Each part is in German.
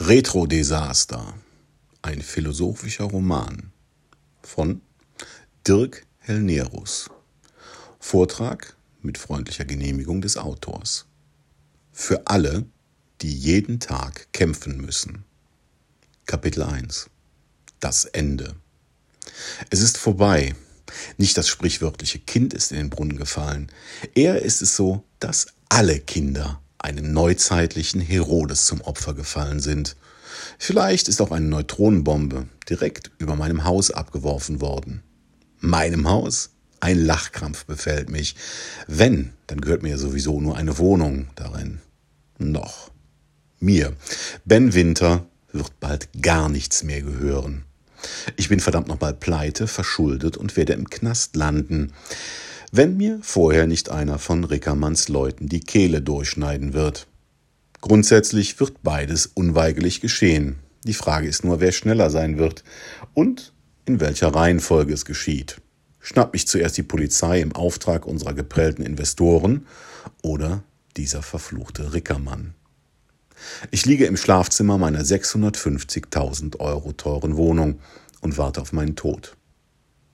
Retro-Desaster. Ein philosophischer Roman von Dirk Hellnerus. Vortrag mit freundlicher Genehmigung des Autors. Für alle, die jeden Tag kämpfen müssen. Kapitel 1. Das Ende. Es ist vorbei. Nicht das sprichwörtliche Kind ist in den Brunnen gefallen. Eher ist es so, dass alle Kinder einem neuzeitlichen Herodes zum Opfer gefallen sind. Vielleicht ist auch eine Neutronenbombe direkt über meinem Haus abgeworfen worden. Meinem Haus? Ein Lachkrampf befällt mich. Wenn, dann gehört mir sowieso nur eine Wohnung darin. Noch. Mir, Ben Winter, wird bald gar nichts mehr gehören. Ich bin verdammt nochmal pleite, verschuldet und werde im Knast landen wenn mir vorher nicht einer von Rickermanns Leuten die Kehle durchschneiden wird. Grundsätzlich wird beides unweigerlich geschehen. Die Frage ist nur, wer schneller sein wird und in welcher Reihenfolge es geschieht. Schnappt mich zuerst die Polizei im Auftrag unserer geprellten Investoren oder dieser verfluchte Rickermann. Ich liege im Schlafzimmer meiner 650.000 Euro teuren Wohnung und warte auf meinen Tod.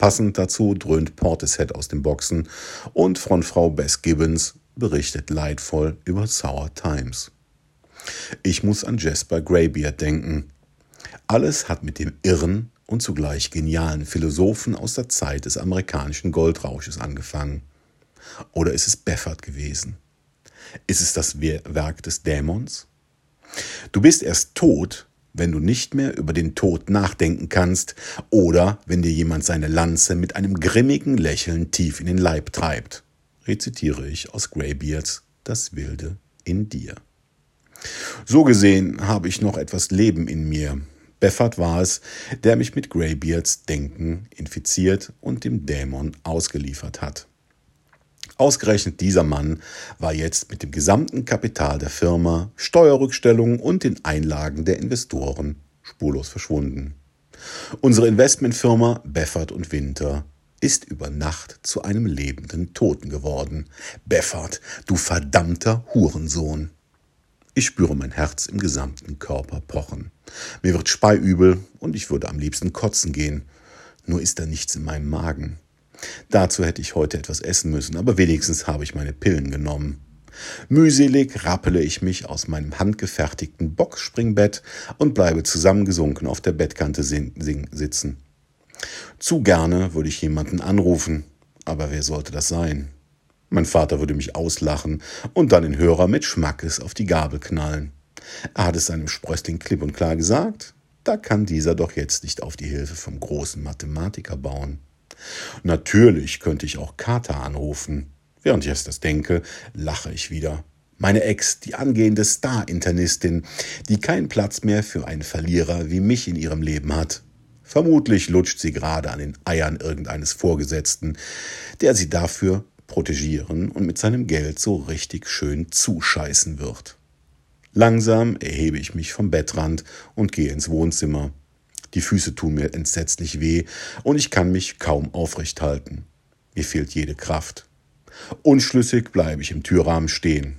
Passend dazu dröhnt Portishead aus den Boxen und Frontfrau Bess Gibbons berichtet leidvoll über Sour Times. Ich muss an Jasper Greybeard denken. Alles hat mit dem irren und zugleich genialen Philosophen aus der Zeit des amerikanischen Goldrausches angefangen. Oder ist es Beffert gewesen? Ist es das Werk des Dämons? Du bist erst tot, wenn du nicht mehr über den Tod nachdenken kannst oder wenn dir jemand seine Lanze mit einem grimmigen Lächeln tief in den Leib treibt, rezitiere ich aus Greybeards Das Wilde in dir. So gesehen habe ich noch etwas Leben in mir. Beffert war es, der mich mit Greybeards Denken infiziert und dem Dämon ausgeliefert hat. Ausgerechnet dieser Mann war jetzt mit dem gesamten Kapital der Firma, Steuerrückstellungen und den Einlagen der Investoren spurlos verschwunden. Unsere Investmentfirma Beffert und Winter ist über Nacht zu einem lebenden Toten geworden. Beffert, du verdammter Hurensohn. Ich spüre mein Herz im gesamten Körper pochen. Mir wird speiübel und ich würde am liebsten kotzen gehen. Nur ist da nichts in meinem Magen. Dazu hätte ich heute etwas essen müssen, aber wenigstens habe ich meine Pillen genommen. Mühselig rappele ich mich aus meinem handgefertigten Boxspringbett und bleibe zusammengesunken auf der Bettkante sitzen. Zu gerne würde ich jemanden anrufen, aber wer sollte das sein? Mein Vater würde mich auslachen und dann den Hörer mit Schmackes auf die Gabel knallen. Er hat es seinem Sprössling klipp und klar gesagt, da kann dieser doch jetzt nicht auf die Hilfe vom großen Mathematiker bauen. Natürlich könnte ich auch Kater anrufen. Während ich das denke, lache ich wieder. Meine Ex, die angehende Star-Internistin, die keinen Platz mehr für einen Verlierer wie mich in ihrem Leben hat. Vermutlich lutscht sie gerade an den Eiern irgendeines Vorgesetzten, der sie dafür protegieren und mit seinem Geld so richtig schön zuscheißen wird. Langsam erhebe ich mich vom Bettrand und gehe ins Wohnzimmer. Die Füße tun mir entsetzlich weh und ich kann mich kaum aufrecht halten. Mir fehlt jede Kraft. Unschlüssig bleibe ich im Türrahmen stehen.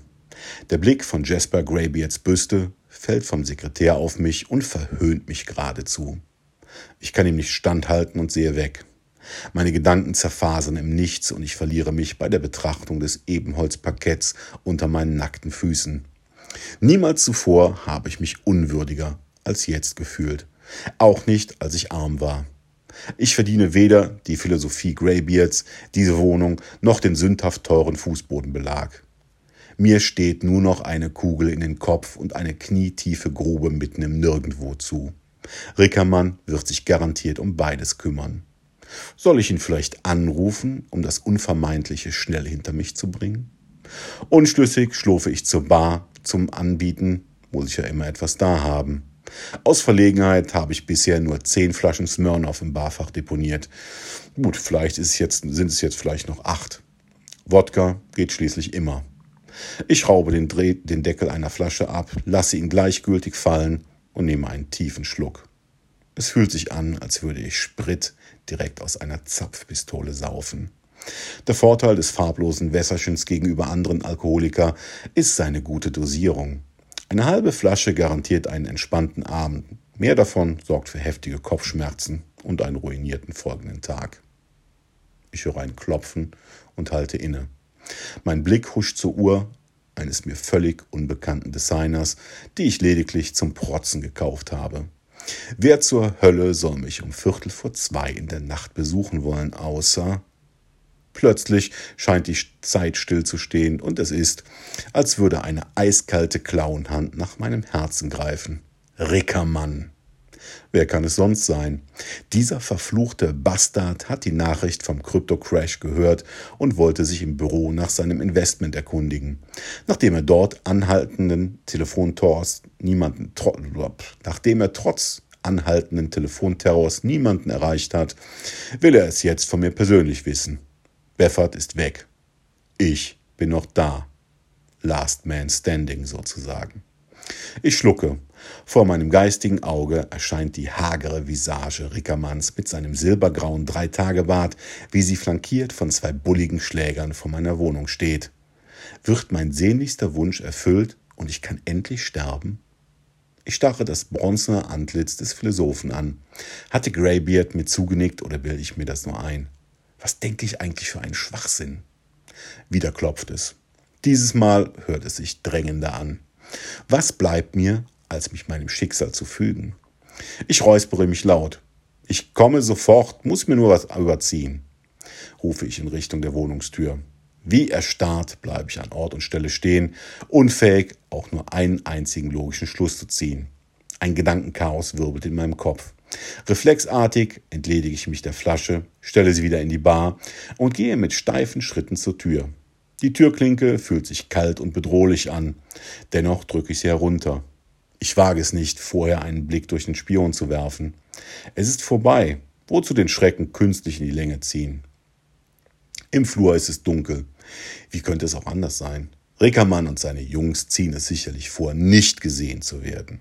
Der Blick von Jasper Greybeards Büste fällt vom Sekretär auf mich und verhöhnt mich geradezu. Ich kann ihm nicht standhalten und sehe weg. Meine Gedanken zerfasern im Nichts und ich verliere mich bei der Betrachtung des Ebenholzparketts unter meinen nackten Füßen. Niemals zuvor habe ich mich unwürdiger als jetzt gefühlt. Auch nicht, als ich arm war. Ich verdiene weder die Philosophie Greybeards, diese Wohnung, noch den sündhaft teuren Fußbodenbelag. Mir steht nur noch eine Kugel in den Kopf und eine knietiefe Grube mitten im Nirgendwo zu. Rickermann wird sich garantiert um beides kümmern. Soll ich ihn vielleicht anrufen, um das Unvermeidliche schnell hinter mich zu bringen? Unschlüssig schlurfe ich zur Bar zum Anbieten, muss ich ja immer etwas da haben. Aus Verlegenheit habe ich bisher nur zehn Flaschen Smirnoff im Barfach deponiert. Gut, vielleicht ist jetzt, sind es jetzt vielleicht noch acht. Wodka geht schließlich immer. Ich schraube den, Dreh, den Deckel einer Flasche ab, lasse ihn gleichgültig fallen und nehme einen tiefen Schluck. Es fühlt sich an, als würde ich Sprit direkt aus einer Zapfpistole saufen. Der Vorteil des farblosen Wässerchens gegenüber anderen Alkoholiker ist seine gute Dosierung. Eine halbe Flasche garantiert einen entspannten Abend. Mehr davon sorgt für heftige Kopfschmerzen und einen ruinierten folgenden Tag. Ich höre ein Klopfen und halte inne. Mein Blick huscht zur Uhr eines mir völlig unbekannten Designers, die ich lediglich zum Protzen gekauft habe. Wer zur Hölle soll mich um Viertel vor zwei in der Nacht besuchen wollen, außer Plötzlich scheint die Zeit stillzustehen und es ist, als würde eine eiskalte Klauenhand nach meinem Herzen greifen. Rickermann. Wer kann es sonst sein? Dieser verfluchte Bastard hat die Nachricht vom Krypto-Crash gehört und wollte sich im Büro nach seinem Investment erkundigen. Nachdem er dort anhaltenden Telefonterrors niemanden, nachdem er trotz anhaltenden Telefonterrors niemanden erreicht hat, will er es jetzt von mir persönlich wissen. Beffert ist weg. Ich bin noch da. Last Man Standing sozusagen. Ich schlucke. Vor meinem geistigen Auge erscheint die hagere Visage Rickermanns mit seinem silbergrauen Dreitagebart, wie sie flankiert von zwei bulligen Schlägern vor meiner Wohnung steht. Wird mein sehnlichster Wunsch erfüllt und ich kann endlich sterben? Ich starre das bronzene Antlitz des Philosophen an. Hatte Greybeard mir zugenickt oder bilde ich mir das nur ein? Was denke ich eigentlich für einen Schwachsinn? Wieder klopft es. Dieses Mal hört es sich drängender an. Was bleibt mir, als mich meinem Schicksal zu fügen? Ich räuspere mich laut. Ich komme sofort, muss mir nur was überziehen, rufe ich in Richtung der Wohnungstür. Wie erstarrt bleibe ich an Ort und Stelle stehen, unfähig, auch nur einen einzigen logischen Schluss zu ziehen. Ein Gedankenchaos wirbelt in meinem Kopf. Reflexartig entledige ich mich der Flasche, stelle sie wieder in die Bar und gehe mit steifen Schritten zur Tür. Die Türklinke fühlt sich kalt und bedrohlich an. Dennoch drücke ich sie herunter. Ich wage es nicht, vorher einen Blick durch den Spion zu werfen. Es ist vorbei. Wozu den Schrecken künstlich in die Länge ziehen? Im Flur ist es dunkel. Wie könnte es auch anders sein? Rickermann und seine Jungs ziehen es sicherlich vor, nicht gesehen zu werden.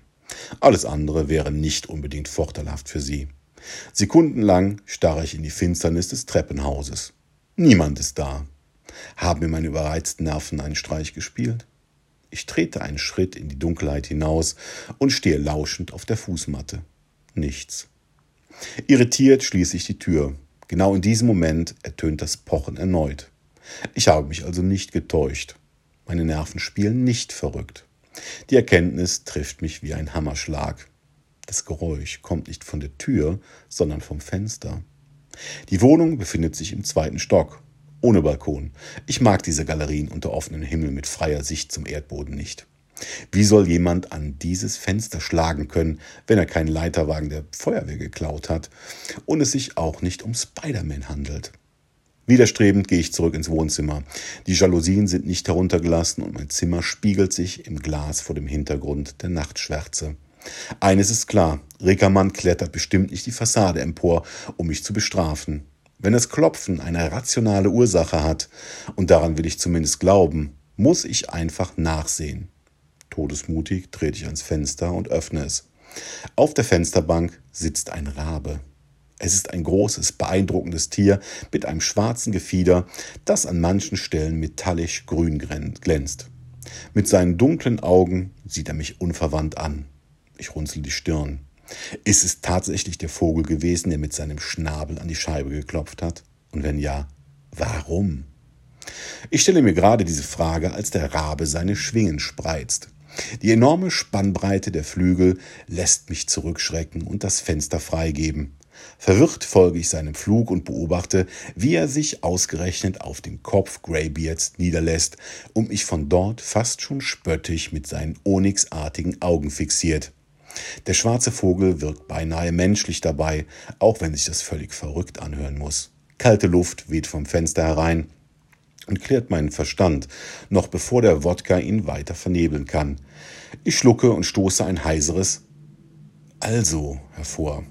Alles andere wäre nicht unbedingt vorteilhaft für sie. Sekundenlang starre ich in die Finsternis des Treppenhauses. Niemand ist da. Haben mir meine überreizten Nerven einen Streich gespielt? Ich trete einen Schritt in die Dunkelheit hinaus und stehe lauschend auf der Fußmatte. Nichts. Irritiert schließe ich die Tür. Genau in diesem Moment ertönt das Pochen erneut. Ich habe mich also nicht getäuscht. Meine Nerven spielen nicht verrückt. Die Erkenntnis trifft mich wie ein Hammerschlag. Das Geräusch kommt nicht von der Tür, sondern vom Fenster. Die Wohnung befindet sich im zweiten Stock, ohne Balkon. Ich mag diese Galerien unter offenem Himmel mit freier Sicht zum Erdboden nicht. Wie soll jemand an dieses Fenster schlagen können, wenn er keinen Leiterwagen der Feuerwehr geklaut hat und es sich auch nicht um Spider-Man handelt? Widerstrebend gehe ich zurück ins Wohnzimmer. Die Jalousien sind nicht heruntergelassen und mein Zimmer spiegelt sich im Glas vor dem Hintergrund der Nachtschwärze. Eines ist klar, Rickermann klettert bestimmt nicht die Fassade empor, um mich zu bestrafen. Wenn das Klopfen eine rationale Ursache hat, und daran will ich zumindest glauben, muss ich einfach nachsehen. Todesmutig trete ich ans Fenster und öffne es. Auf der Fensterbank sitzt ein Rabe. Es ist ein großes, beeindruckendes Tier mit einem schwarzen Gefieder, das an manchen Stellen metallisch grün glänzt. Mit seinen dunklen Augen sieht er mich unverwandt an. Ich runzel die Stirn. Ist es tatsächlich der Vogel gewesen, der mit seinem Schnabel an die Scheibe geklopft hat? Und wenn ja, warum? Ich stelle mir gerade diese Frage, als der Rabe seine Schwingen spreizt. Die enorme Spannbreite der Flügel lässt mich zurückschrecken und das Fenster freigeben. Verwirrt folge ich seinem Flug und beobachte, wie er sich ausgerechnet auf dem Kopf Greybeards niederlässt und mich von dort fast schon spöttisch mit seinen onyxartigen Augen fixiert. Der schwarze Vogel wirkt beinahe menschlich dabei, auch wenn sich das völlig verrückt anhören muss. Kalte Luft weht vom Fenster herein und klärt meinen Verstand, noch bevor der Wodka ihn weiter vernebeln kann. Ich schlucke und stoße ein heiseres Also hervor.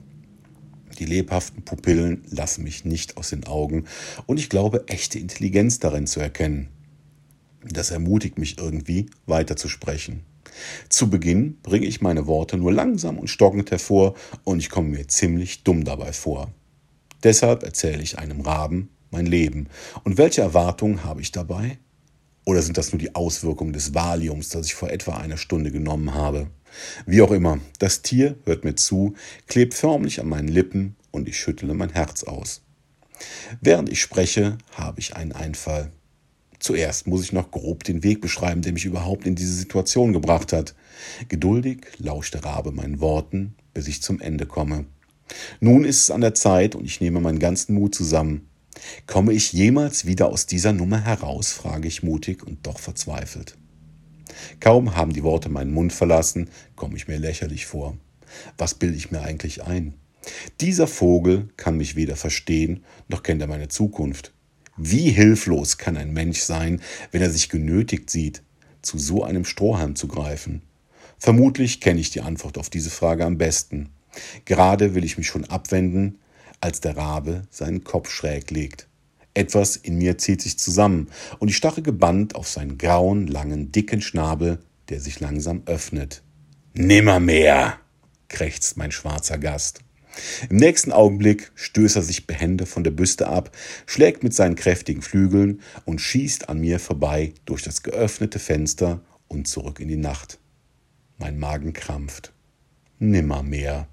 Die lebhaften Pupillen lassen mich nicht aus den Augen und ich glaube echte Intelligenz darin zu erkennen. Das ermutigt mich irgendwie, weiterzusprechen. Zu Beginn bringe ich meine Worte nur langsam und stockend hervor und ich komme mir ziemlich dumm dabei vor. Deshalb erzähle ich einem Raben mein Leben. Und welche Erwartungen habe ich dabei? Oder sind das nur die Auswirkungen des Valiums, das ich vor etwa einer Stunde genommen habe? Wie auch immer, das Tier hört mir zu, klebt förmlich an meinen Lippen und ich schüttle mein Herz aus. Während ich spreche, habe ich einen Einfall. Zuerst muss ich noch grob den Weg beschreiben, der mich überhaupt in diese Situation gebracht hat. Geduldig lauscht der Rabe meinen Worten, bis ich zum Ende komme. Nun ist es an der Zeit und ich nehme meinen ganzen Mut zusammen. Komme ich jemals wieder aus dieser Nummer heraus, frage ich mutig und doch verzweifelt. Kaum haben die Worte meinen Mund verlassen, komme ich mir lächerlich vor. Was bilde ich mir eigentlich ein? Dieser Vogel kann mich weder verstehen, noch kennt er meine Zukunft. Wie hilflos kann ein Mensch sein, wenn er sich genötigt sieht, zu so einem Strohhalm zu greifen? Vermutlich kenne ich die Antwort auf diese Frage am besten. Gerade will ich mich schon abwenden, als der Rabe seinen Kopf schräg legt. Etwas in mir zieht sich zusammen und ich starre gebannt auf seinen grauen, langen, dicken Schnabel, der sich langsam öffnet. Nimmermehr, krächzt mein schwarzer Gast. Im nächsten Augenblick stößt er sich behende von der Büste ab, schlägt mit seinen kräftigen Flügeln und schießt an mir vorbei durch das geöffnete Fenster und zurück in die Nacht. Mein Magen krampft. Nimmermehr.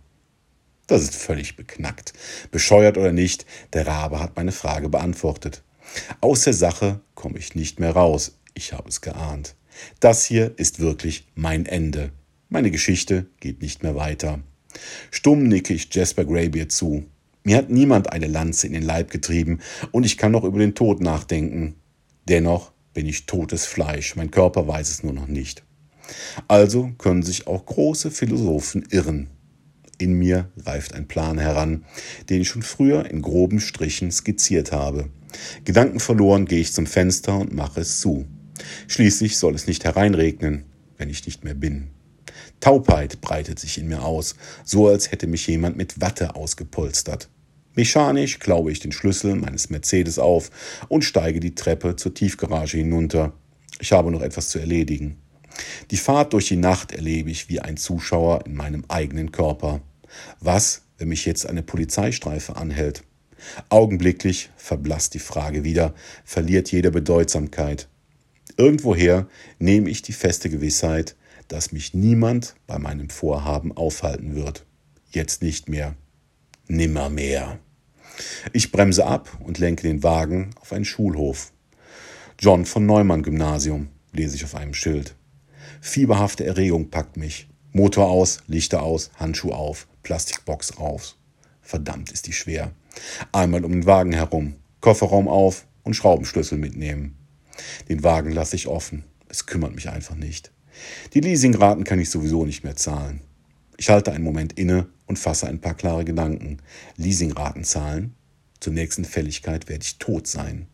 Das ist völlig beknackt. Bescheuert oder nicht, der Rabe hat meine Frage beantwortet. Aus der Sache komme ich nicht mehr raus. Ich habe es geahnt. Das hier ist wirklich mein Ende. Meine Geschichte geht nicht mehr weiter. Stumm nicke ich Jasper Greybeard zu. Mir hat niemand eine Lanze in den Leib getrieben und ich kann noch über den Tod nachdenken. Dennoch bin ich totes Fleisch, mein Körper weiß es nur noch nicht. Also können sich auch große Philosophen irren. In mir reift ein Plan heran, den ich schon früher in groben Strichen skizziert habe. Gedanken verloren gehe ich zum Fenster und mache es zu. Schließlich soll es nicht hereinregnen, wenn ich nicht mehr bin. Taubheit breitet sich in mir aus, so als hätte mich jemand mit Watte ausgepolstert. Mechanisch klaue ich den Schlüssel meines Mercedes auf und steige die Treppe zur Tiefgarage hinunter. Ich habe noch etwas zu erledigen. Die Fahrt durch die Nacht erlebe ich wie ein Zuschauer in meinem eigenen Körper. Was, wenn mich jetzt eine Polizeistreife anhält? Augenblicklich verblasst die Frage wieder, verliert jede Bedeutsamkeit. Irgendwoher nehme ich die feste Gewissheit, dass mich niemand bei meinem Vorhaben aufhalten wird. Jetzt nicht mehr. Nimmermehr. Ich bremse ab und lenke den Wagen auf einen Schulhof. John von Neumann Gymnasium, lese ich auf einem Schild. Fieberhafte Erregung packt mich. Motor aus, Lichter aus, Handschuh auf, Plastikbox raus. Verdammt ist die schwer. Einmal um den Wagen herum, Kofferraum auf und Schraubenschlüssel mitnehmen. Den Wagen lasse ich offen. Es kümmert mich einfach nicht. Die Leasingraten kann ich sowieso nicht mehr zahlen. Ich halte einen Moment inne und fasse ein paar klare Gedanken. Leasingraten zahlen? Zur nächsten Fälligkeit werde ich tot sein.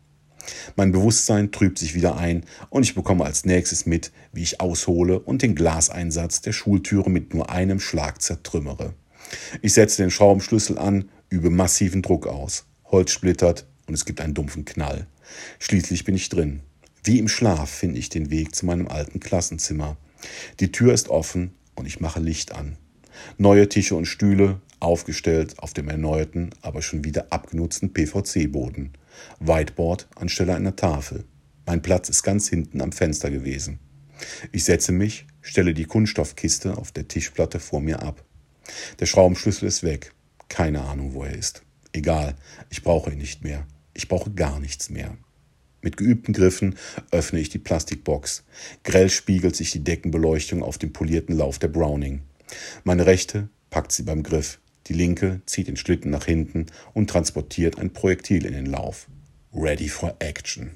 Mein Bewusstsein trübt sich wieder ein und ich bekomme als nächstes mit, wie ich aushole und den Glaseinsatz der Schultüre mit nur einem Schlag zertrümmere. Ich setze den Schraubenschlüssel an, übe massiven Druck aus. Holz splittert und es gibt einen dumpfen Knall. Schließlich bin ich drin. Wie im Schlaf finde ich den Weg zu meinem alten Klassenzimmer. Die Tür ist offen und ich mache Licht an. Neue Tische und Stühle, aufgestellt auf dem erneuerten, aber schon wieder abgenutzten PVC-Boden. Whiteboard anstelle einer Tafel. Mein Platz ist ganz hinten am Fenster gewesen. Ich setze mich, stelle die Kunststoffkiste auf der Tischplatte vor mir ab. Der Schraubenschlüssel ist weg. Keine Ahnung, wo er ist. Egal, ich brauche ihn nicht mehr. Ich brauche gar nichts mehr. Mit geübten Griffen öffne ich die Plastikbox. Grell spiegelt sich die Deckenbeleuchtung auf dem polierten Lauf der Browning. Meine rechte packt sie beim Griff. Die linke zieht den Schlitten nach hinten und transportiert ein Projektil in den Lauf. Ready for action.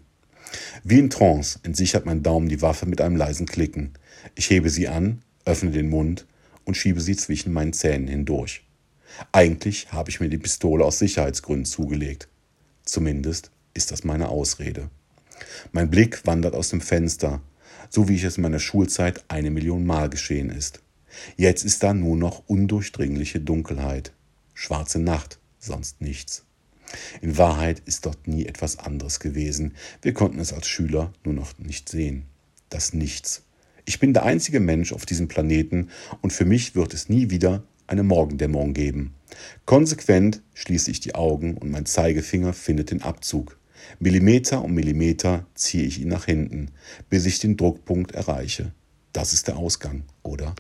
Wie in Trance entsichert mein Daumen die Waffe mit einem leisen Klicken. Ich hebe sie an, öffne den Mund und schiebe sie zwischen meinen Zähnen hindurch. Eigentlich habe ich mir die Pistole aus Sicherheitsgründen zugelegt. Zumindest ist das meine Ausrede. Mein Blick wandert aus dem Fenster, so wie ich es in meiner Schulzeit eine Million Mal geschehen ist. Jetzt ist da nur noch undurchdringliche Dunkelheit. Schwarze Nacht, sonst nichts. In Wahrheit ist dort nie etwas anderes gewesen. Wir konnten es als Schüler nur noch nicht sehen. Das Nichts. Ich bin der einzige Mensch auf diesem Planeten und für mich wird es nie wieder eine Morgendämmerung geben. Konsequent schließe ich die Augen und mein Zeigefinger findet den Abzug. Millimeter um Millimeter ziehe ich ihn nach hinten, bis ich den Druckpunkt erreiche. Das ist der Ausgang, oder?